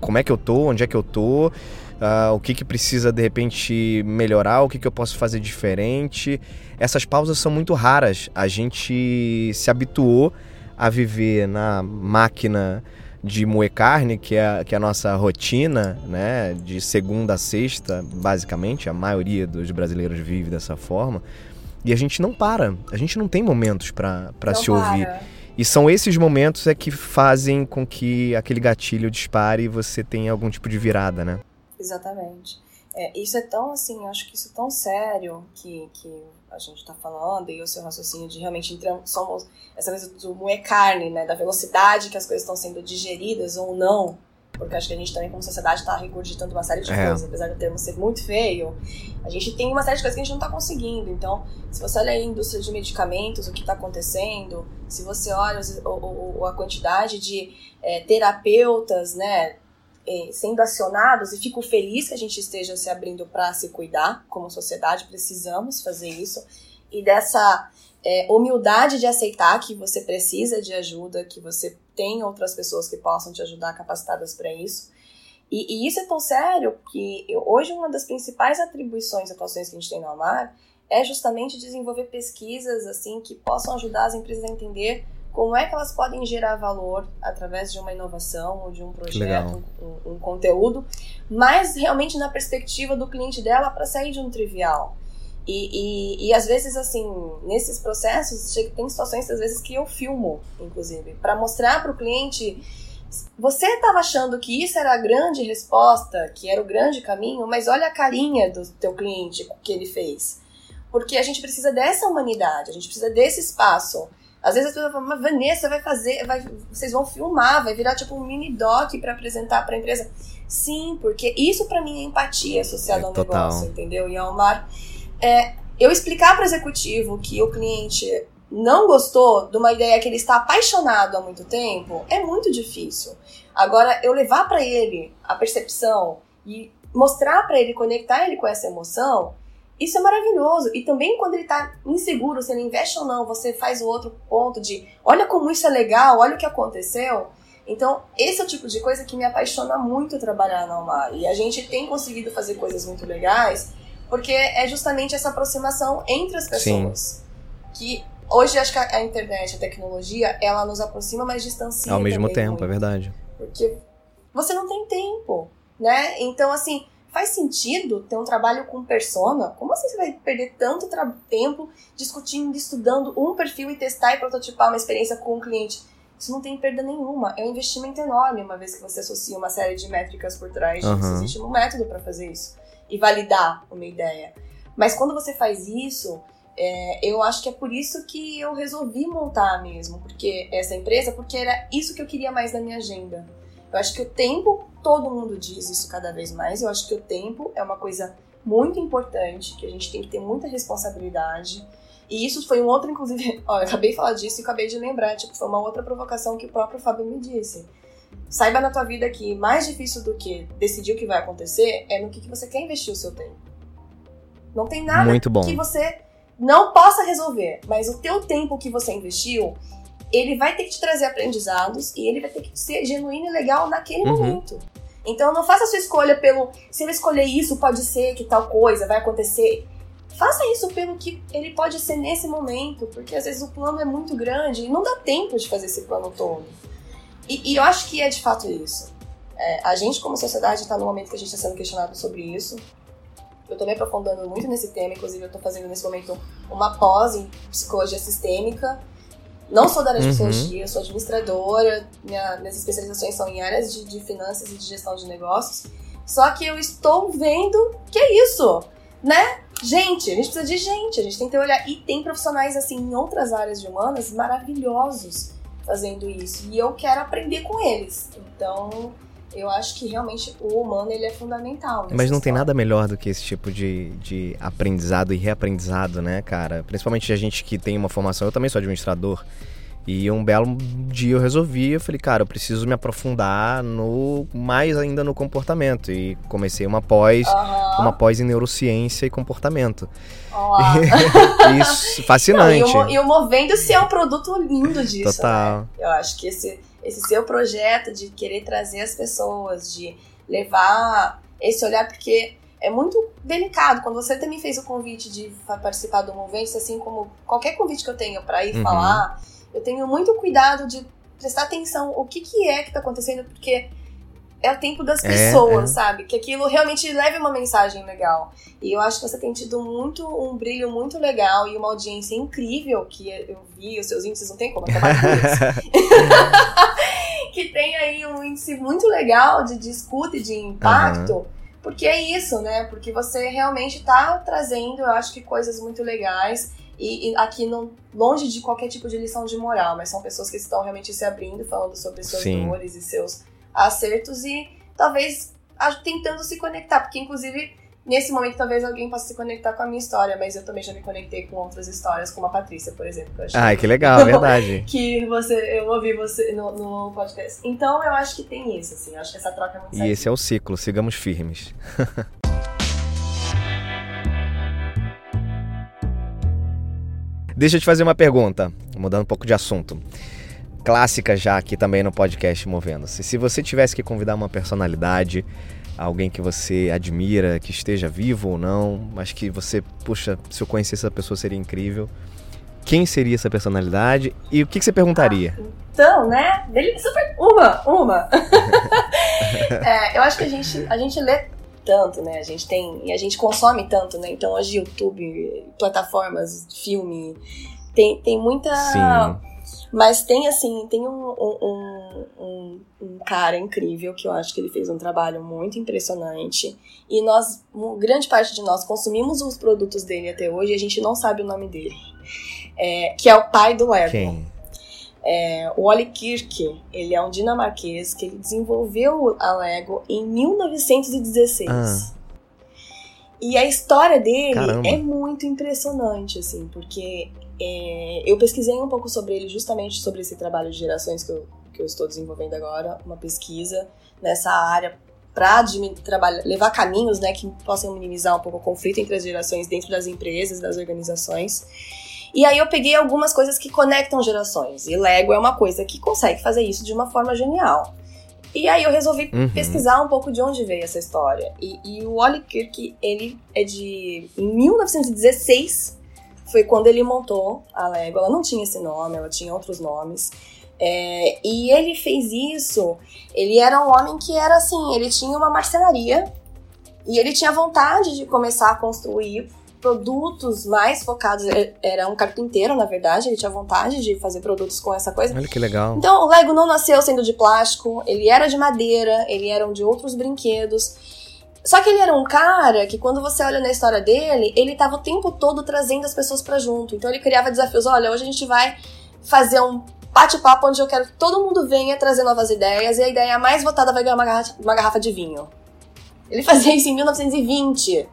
Speaker 2: como é que eu tô, onde é que eu tô, uh, o que, que precisa de repente melhorar, o que, que eu posso fazer diferente. Essas pausas são muito raras. A gente se habituou a viver na máquina de moer carne, que é, que é a nossa rotina, né, de segunda a sexta, basicamente, a maioria dos brasileiros vive dessa forma, e a gente não para, a gente não tem momentos para se ouvir. E são esses momentos é que fazem com que aquele gatilho dispare e você tenha algum tipo de virada, né?
Speaker 3: Exatamente. É, isso é tão assim, acho que isso é tão sério que, que a gente está falando e o seu raciocínio de realmente somos essa coisa do moer carne, né, da velocidade que as coisas estão sendo digeridas ou não, porque acho que a gente também como sociedade está regurgitando uma série de é. coisas, apesar do termo ser muito feio, a gente tem uma série de coisas que a gente não está conseguindo. Então, se você olha a indústria de medicamentos, o que está acontecendo, se você olha o, o, a quantidade de é, terapeutas, né, é, sendo acionados e fico feliz que a gente esteja se abrindo para se cuidar como sociedade, precisamos fazer isso e dessa é, humildade de aceitar que você precisa de ajuda, que você tem outras pessoas que possam te ajudar capacitadas para isso. E, e, isso é tão sério que hoje uma das principais atribuições e atuações que a gente tem no Amar é justamente desenvolver pesquisas assim que possam ajudar as empresas a entender como é que elas podem gerar valor através de uma inovação ou de um projeto, um, um, conteúdo, mas realmente na perspectiva do cliente dela para sair de um trivial. E, e, e, às vezes, assim, nesses processos, tem situações, às vezes, que eu filmo, inclusive, para mostrar para o cliente. Você estava achando que isso era a grande resposta, que era o grande caminho, mas olha a carinha do teu cliente que ele fez. Porque a gente precisa dessa humanidade, a gente precisa desse espaço às vezes as pessoas falam, mas Vanessa vai fazer, vai, vocês vão filmar, vai virar tipo um mini doc para apresentar para a empresa. Sim, porque isso para mim é empatia associada é, ao total. negócio, entendeu? E ao mar, é, eu explicar para o executivo que o cliente não gostou de uma ideia que ele está apaixonado há muito tempo é muito difícil. Agora, eu levar para ele a percepção e mostrar para ele, conectar ele com essa emoção, isso é maravilhoso. E também quando ele está inseguro se ele investe ou não, você faz o outro ponto de olha como isso é legal, olha o que aconteceu. Então, esse é o tipo de coisa que me apaixona muito trabalhar na Almar. E a gente tem conseguido fazer coisas muito legais, porque é justamente essa aproximação entre as pessoas. Sim. Que hoje acho que a internet, a tecnologia, ela nos aproxima, mas distancia.
Speaker 2: Ao mesmo tempo,
Speaker 3: muito.
Speaker 2: é verdade.
Speaker 3: Porque você não tem tempo, né? Então, assim, faz sentido ter um trabalho com persona? Como assim você vai perder tanto tempo discutindo, estudando um perfil e testar e prototipar uma experiência com um cliente? Isso não tem perda nenhuma. É um investimento enorme, uma vez que você associa uma série de métricas por trás disso. Uhum. Existe um método para fazer isso e validar uma ideia. Mas quando você faz isso, é, eu acho que é por isso que eu resolvi montar mesmo, porque essa empresa, porque era isso que eu queria mais na minha agenda. Eu acho que o tempo, todo mundo diz isso cada vez mais, eu acho que o tempo é uma coisa muito importante, que a gente tem que ter muita responsabilidade. E isso foi um outro, inclusive, ó, eu acabei de falar disso e acabei de lembrar, tipo, foi uma outra provocação que o próprio Fábio me disse. Saiba na tua vida que mais difícil do que decidir o que vai acontecer é no que, que você quer investir o seu tempo. Não tem nada que você não possa resolver, mas o teu tempo que você investiu, ele vai ter que te trazer aprendizados e ele vai ter que ser genuíno e legal naquele uhum. momento. Então não faça a sua escolha pelo se eu escolher isso, pode ser que tal coisa vai acontecer. Faça isso pelo que ele pode ser nesse momento, porque às vezes o plano é muito grande e não dá tempo de fazer esse plano todo. E, e eu acho que é de fato isso. É, a gente, como sociedade, está no momento que a gente está sendo questionado sobre isso. Eu estou me aprofundando muito nesse tema, inclusive eu estou fazendo nesse momento uma pós em psicologia sistêmica não sou da área de uhum. psicologia, sou administradora, minha, minhas especializações são em áreas de, de finanças e de gestão de negócios. Só que eu estou vendo que é isso, né? Gente, a gente precisa de gente, a gente tem que olhar. E tem profissionais, assim, em outras áreas de humanas maravilhosos fazendo isso. E eu quero aprender com eles. Então, eu acho que realmente o humano ele é fundamental.
Speaker 2: Mas não
Speaker 3: história.
Speaker 2: tem nada melhor do que esse tipo de, de aprendizado e reaprendizado, né, cara? Principalmente a gente que tem uma formação, eu também sou administrador. E um belo dia eu resolvi, eu falei, cara, eu preciso me aprofundar no mais ainda no comportamento e comecei uma pós,
Speaker 3: Aham.
Speaker 2: uma pós em neurociência e comportamento.
Speaker 3: Lá.
Speaker 2: Isso,
Speaker 3: Não,
Speaker 2: fascinante.
Speaker 3: e, o, e o Movendo-se é um produto lindo disso.
Speaker 2: Total.
Speaker 3: né? Eu acho que esse, esse seu projeto de querer trazer as pessoas, de levar esse olhar, porque é muito delicado. Quando você também fez o convite de participar do Movendo, assim como qualquer convite que eu tenho para ir
Speaker 2: Uhum.
Speaker 3: falar, eu tenho muito cuidado de prestar atenção o que, que é que tá acontecendo, porque é o tempo das
Speaker 2: É,
Speaker 3: pessoas,
Speaker 2: é.
Speaker 3: sabe? Que aquilo realmente leve uma mensagem legal. E eu acho que você tem tido muito um brilho muito legal e uma audiência incrível que eu vi, os seus índices não tem como acabar com isso. que tem aí um índice muito legal de, de escuta e de impacto. Porque é isso, né? Porque você realmente tá trazendo, eu acho que coisas muito legais. E, e aqui não, longe de qualquer tipo de lição de moral, mas são pessoas que estão realmente se abrindo, falando sobre suas
Speaker 2: Sim.
Speaker 3: dores e seus acertos e talvez tentando se conectar, porque inclusive nesse momento talvez alguém possa se conectar com a minha história, mas eu também já me conectei com outras histórias, como a Patrícia, por exemplo. Que eu achei
Speaker 2: Ai, que legal, verdade.
Speaker 3: que você, eu ouvi você no, no podcast. Então eu acho que tem isso, assim, eu acho que essa troca é muito
Speaker 2: E esse é o ciclo, sigamos firmes. Deixa eu te fazer uma pergunta, mudando um pouco de assunto. Clássica já aqui também no podcast Movendo-se. Se você tivesse que convidar uma personalidade, alguém que você admira, que esteja vivo ou não, mas que você, puxa, se eu conhecesse essa pessoa seria incrível. Quem seria essa personalidade e o que, que você perguntaria?
Speaker 3: Então, né? Dele, super. Uma, uma. É, eu acho que a gente, a gente lê tanto, né? A gente tem. E a gente consome tanto, né? Então hoje YouTube, plataformas, filme, tem, tem muita.
Speaker 2: Sim.
Speaker 3: Mas tem assim, tem um, um, um, um cara incrível que eu acho que ele fez um trabalho muito impressionante. E nós, uma grande parte de nós, consumimos os produtos dele até hoje e a gente não sabe o nome dele. É, que é o pai do Lego.
Speaker 2: Quem?
Speaker 3: É, o Oli Kirk, ele é um dinamarquês que ele desenvolveu a Lego em 1916.
Speaker 2: Ah.
Speaker 3: E a história dele
Speaker 2: Caramba.
Speaker 3: é muito impressionante, assim, porque é, eu pesquisei um pouco sobre ele justamente sobre esse trabalho de gerações que eu, que eu estou desenvolvendo agora, uma pesquisa nessa área para levar caminhos né, que possam minimizar um pouco o conflito entre as gerações dentro das empresas, das organizações. E aí eu peguei algumas coisas que conectam gerações. E Lego é uma coisa que consegue fazer isso de uma forma genial. E aí eu resolvi
Speaker 2: Uhum.
Speaker 3: pesquisar um pouco de onde veio essa história. E, e o Wally Kirk, ele é de... Em 1916 foi quando ele montou a Lego. Ela não tinha esse nome, ela tinha outros nomes. É, e ele fez isso... Ele era um homem que era assim, ele tinha uma marcenaria. E ele tinha vontade de começar a construir produtos mais focados. Ele Era um carpinteiro, na verdade, ele tinha vontade de fazer produtos com essa coisa.
Speaker 2: Olha que legal.
Speaker 3: Então, o Lego não nasceu sendo de plástico, ele era de madeira, ele era de outros brinquedos. Só que ele era um cara que, quando você olha na história dele, ele tava o tempo todo trazendo as pessoas pra junto. Então, ele criava desafios. Olha, hoje a gente vai fazer um bate-papo onde eu quero que todo mundo venha trazer novas ideias e a ideia mais votada vai ganhar uma uma garrafa de vinho. Ele fazia isso em 1920.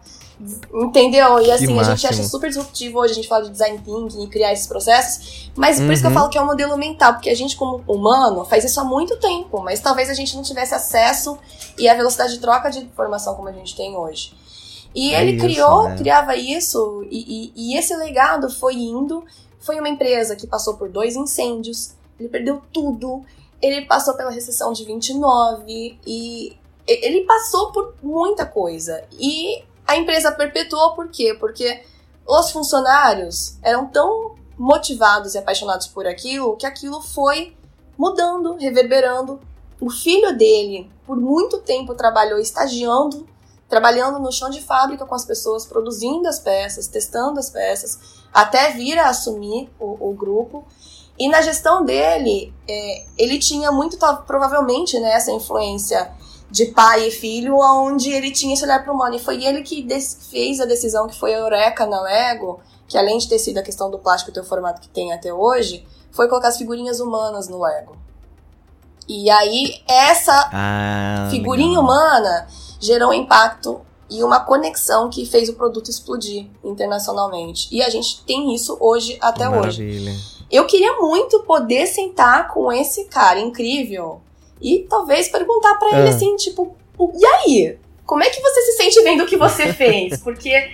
Speaker 3: Entendeu? E assim, a gente
Speaker 2: máximo.
Speaker 3: acha super disruptivo hoje a gente fala de design thinking e criar esses processos. Mas por isso que eu
Speaker 2: Uhum.
Speaker 3: falo que é um modelo mental, porque a gente, como humano, faz isso há muito tempo, mas talvez a gente não tivesse acesso e a velocidade de troca de informação como a gente tem hoje. E
Speaker 2: É
Speaker 3: ele
Speaker 2: isso,
Speaker 3: criou,
Speaker 2: né?
Speaker 3: criava isso, e, e- e esse legado foi indo. Foi uma empresa que passou por dois incêndios, ele perdeu tudo, ele passou pela recessão de 29 e e- ele passou por muita coisa. E a empresa perpetuou por quê? Porque os funcionários eram tão motivados e apaixonados por aquilo que aquilo foi mudando, reverberando. O filho dele, por muito tempo, trabalhou estagiando, trabalhando no chão de fábrica com as pessoas, produzindo as peças, testando as peças, até vir a assumir o, o grupo. E na gestão dele, é, ele tinha muito, provavelmente, né, essa influência de pai e filho, onde ele tinha esse olhar para o humano. E foi ele que fez a decisão que foi a Eureka na Lego, que além de ter sido a questão do plástico ter o formato que tem até hoje, foi colocar as figurinhas humanas no Lego. E aí, essa
Speaker 2: Ah,
Speaker 3: figurinha
Speaker 2: legal.
Speaker 3: humana gerou um impacto e uma conexão que fez o produto explodir internacionalmente. E a gente tem isso hoje até hoje.
Speaker 2: Maravilha.
Speaker 3: Eu queria muito poder sentar com esse cara incrível e talvez perguntar pra ele
Speaker 2: Ah.
Speaker 3: assim, tipo, "O- e aí? Como é que você se sente vendo o que você fez? Porque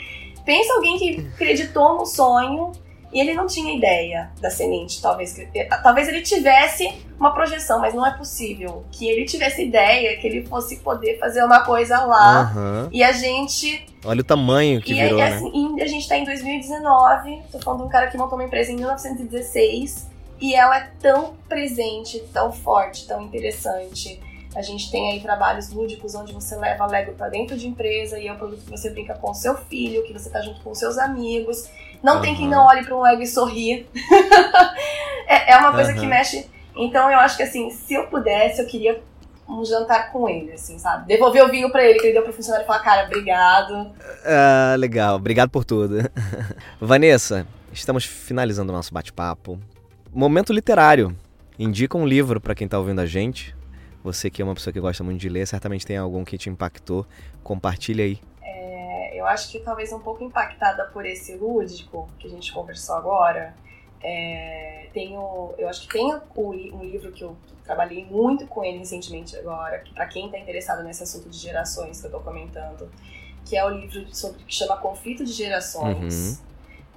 Speaker 3: pensa alguém que acreditou no sonho e ele não tinha ideia da semente, talvez eh, talvez ele tivesse uma projeção, mas não é possível que ele tivesse ideia que ele fosse poder fazer uma coisa lá
Speaker 2: Aham.
Speaker 3: e a gente
Speaker 2: Olha o tamanho que
Speaker 3: e
Speaker 2: virou,
Speaker 3: aí,
Speaker 2: né?
Speaker 3: assim, e a gente tá em 2019, tô falando de um cara que montou uma empresa em 1916 e ela é tão presente, tão forte, tão interessante. A gente tem aí trabalhos lúdicos onde você leva Lego pra dentro de empresa e é o produto que você brinca com o seu filho, que você tá junto com os seus amigos. Não tem quem não olhe pra um Lego e sorria. é, é uma coisa que
Speaker 2: Aham.
Speaker 3: mexe. Então eu acho que assim, se eu pudesse, eu queria um jantar com ele, assim, sabe? Devolver o vinho pra ele, que ele deu pro funcionário e falar, cara, obrigado.
Speaker 2: Ah, legal. Obrigado por tudo. Vanessa, estamos finalizando o nosso bate-papo. Momento literário. Indica um livro pra quem tá ouvindo a gente. Você que é uma pessoa que gosta muito de ler, certamente tem algum que te impactou. Compartilha aí.
Speaker 3: É, eu acho que talvez um pouco impactada por esse lúdico que a gente conversou agora. é, tenho, eu acho que tem um livro que eu trabalhei muito com ele recentemente agora, que para quem está interessado nesse assunto de gerações que eu tô comentando, que é o livro sobre que chama Conflito de Gerações,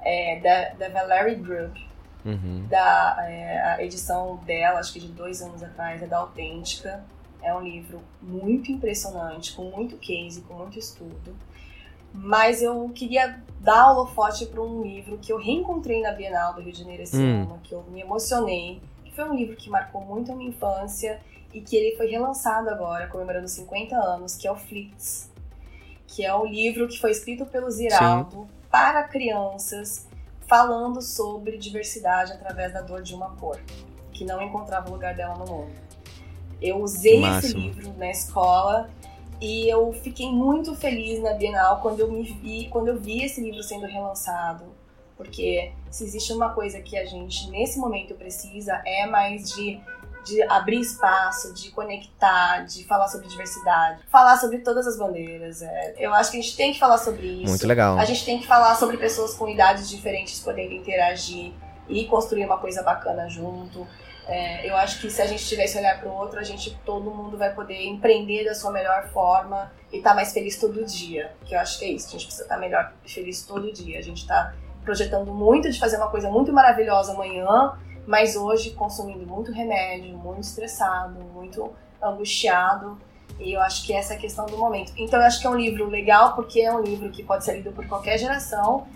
Speaker 3: é, da, da Valerie Group,
Speaker 2: Uhum.
Speaker 3: da é, a edição dela, acho que de dois anos atrás, é da Autêntica. É um livro muito impressionante, com muito case, com muito estudo. Mas eu queria dar holofote para um livro que eu reencontrei na Bienal do Rio de Janeiro esse
Speaker 2: Hum.
Speaker 3: ano, que eu me emocionei, que foi um livro que marcou muito a minha infância e que ele foi relançado agora, comemorando 50 anos, que é o Flits, que é um livro que foi escrito pelo Ziraldo para crianças, falando sobre diversidade através da dor de uma cor, que não encontrava o lugar dela no mundo. Eu usei esse livro na escola e eu fiquei muito feliz na Bienal quando eu me vi, quando eu vi esse livro sendo relançado, porque se existe uma coisa que a gente nesse momento precisa é mais de de abrir espaço, de conectar, de falar sobre diversidade, falar sobre todas as bandeiras. é. Eu acho que a gente tem que falar sobre isso.
Speaker 2: Muito legal.
Speaker 3: A gente tem que falar sobre pessoas com idades diferentes podendo interagir e construir uma coisa bacana junto. É, eu acho que se a gente tivesse olhar para o outro, a gente todo mundo vai poder empreender da sua melhor forma e estar mais feliz todo dia. Que eu acho que é isso. A gente precisa estar melhor feliz todo dia. A gente está projetando muito de fazer uma coisa muito maravilhosa amanhã, mas hoje consumindo muito remédio, muito estressado, muito angustiado. E eu acho que essa é a questão do momento. Então eu acho que é um livro legal porque é um livro que pode ser lido por qualquer geração.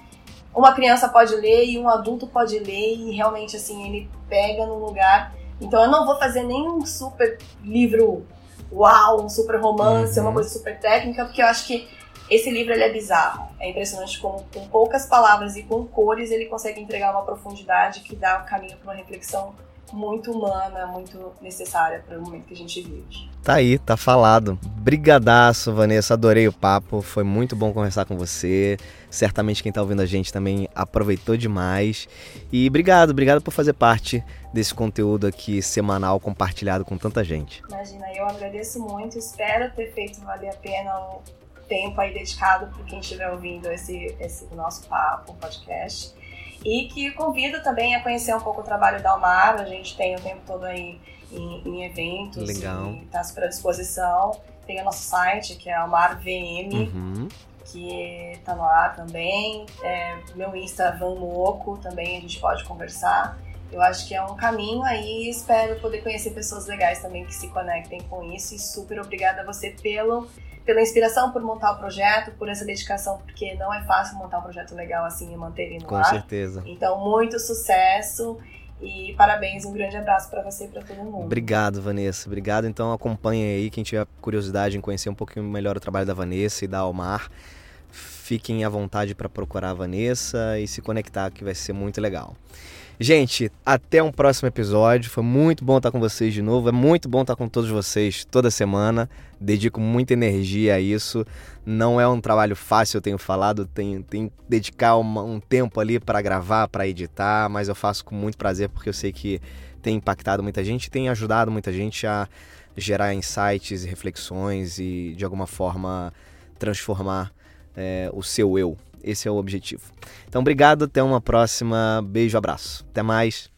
Speaker 3: Uma criança pode ler e um adulto pode ler e realmente assim ele pega no lugar. Então eu não vou fazer nenhum super livro uau, um super romance,
Speaker 2: Uhum.
Speaker 3: uma coisa super técnica, porque eu acho que esse livro ele é bizarro. É impressionante como com poucas palavras e com cores ele consegue entregar uma profundidade que dá o caminho para uma reflexão muito humana, muito necessária para o momento que a gente vive.
Speaker 2: Tá aí, tá falado. Brigadaço, Vanessa. Adorei o papo. Foi muito bom conversar com você. Certamente quem tá ouvindo a gente também aproveitou demais. E obrigado, obrigado por fazer parte desse conteúdo aqui semanal compartilhado com tanta gente.
Speaker 3: Imagina, eu agradeço muito, espero ter feito valer a pena o tempo aí dedicado por quem estiver ouvindo esse, esse nosso papo, podcast. E que convido também a conhecer um pouco o trabalho da Almar, a gente tem o tempo todo aí em, em eventos
Speaker 2: Legal.
Speaker 3: está super à disposição. Tem o nosso site, que é Almar VM,
Speaker 2: Uhum.
Speaker 3: que tá no ar também. É, meu Insta Van Moco também a gente pode conversar. Eu acho que é um caminho aí e espero poder conhecer pessoas legais também que se conectem com isso. E super obrigada a você pelo, pela inspiração, por montar o projeto, por essa dedicação, porque não é fácil montar um projeto legal assim e manter ele no
Speaker 2: Com
Speaker 3: ar.
Speaker 2: certeza.
Speaker 3: Então, muito sucesso e parabéns, um grande abraço para você e para todo mundo.
Speaker 2: Obrigado, Vanessa. Obrigado. Então acompanha aí quem tiver curiosidade em conhecer um pouquinho melhor o trabalho da Vanessa e da Almar. fiquem à vontade para procurar a Vanessa e se conectar, que vai ser muito legal. Gente, até um próximo episódio. Foi muito bom estar com vocês de novo. É muito bom estar com todos vocês toda semana. Dedico muita energia a isso. Não é um trabalho fácil, eu tenho falado. Tenho, tenho que dedicar uma, um tempo ali para gravar, para editar, mas eu faço com muito prazer porque eu sei que tem impactado muita gente, tem ajudado muita gente a gerar insights e reflexões e de alguma forma transformar é, o seu eu. Esse é o objetivo. Então, obrigado, até uma próxima. Beijo, abraço. Até mais.